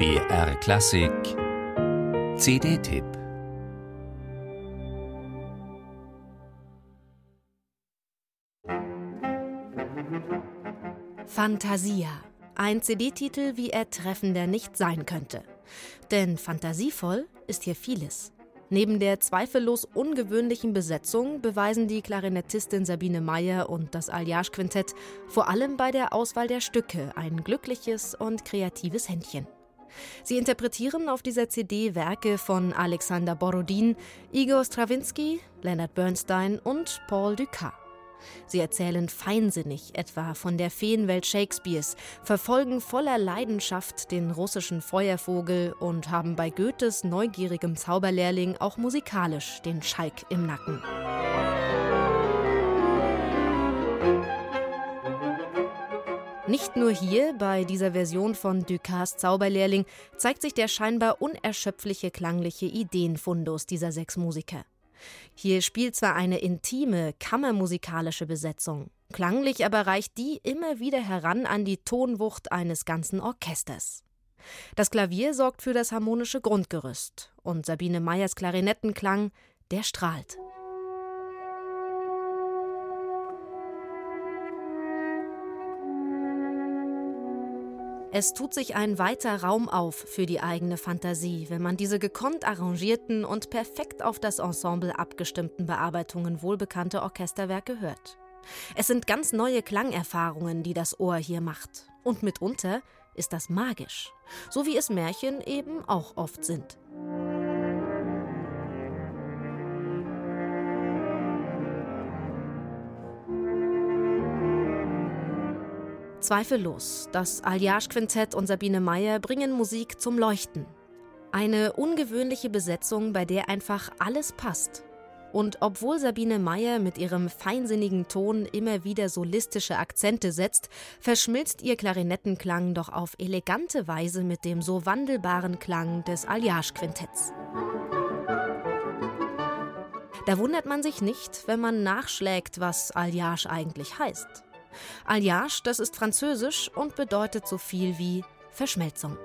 BR Klassik CD-Tipp Fantasia. Ein CD-Titel, wie er treffender nicht sein könnte. Denn fantasievoll ist hier vieles. Neben der zweifellos ungewöhnlichen Besetzung beweisen die Klarinettistin Sabine Meyer und das Alliage-Quintett vor allem bei der Auswahl der Stücke ein glückliches und kreatives Händchen. Sie interpretieren auf dieser CD Werke von Alexander Borodin, Igor Strawinsky, Leonard Bernstein und Paul Dukas. Sie erzählen feinsinnig etwa von der Feenwelt Shakespeares, verfolgen voller Leidenschaft den russischen Feuervogel und haben bei Goethes neugierigem Zauberlehrling auch musikalisch den Schalk im Nacken. Nicht nur hier, bei dieser Version von Ducas Zauberlehrling, zeigt sich der scheinbar unerschöpfliche klangliche Ideenfundus dieser sechs Musiker. Hier spielt zwar eine intime, kammermusikalische Besetzung, klanglich aber reicht die immer wieder heran an die Tonwucht eines ganzen Orchesters. Das Klavier sorgt für das harmonische Grundgerüst und Sabine Meyers Klarinettenklang, der strahlt. Es tut sich ein weiter Raum auf für die eigene Fantasie, wenn man diese gekonnt arrangierten und perfekt auf das Ensemble abgestimmten Bearbeitungen wohlbekannter Orchesterwerke hört. Es sind ganz neue Klangerfahrungen, die das Ohr hier macht. Und mitunter ist das magisch, so wie es Märchen eben auch oft sind. Zweifellos, das Alliage-Quintett und Sabine Meyer bringen Musik zum Leuchten. Eine ungewöhnliche Besetzung, bei der einfach alles passt. Und obwohl Sabine Meyer mit ihrem feinsinnigen Ton immer wieder solistische Akzente setzt, verschmilzt ihr Klarinettenklang doch auf elegante Weise mit dem so wandelbaren Klang des Alliage-Quintetts. Da wundert man sich nicht, wenn man nachschlägt, was Alliage eigentlich heißt. Alliage, das ist französisch und bedeutet so viel wie Verschmelzung.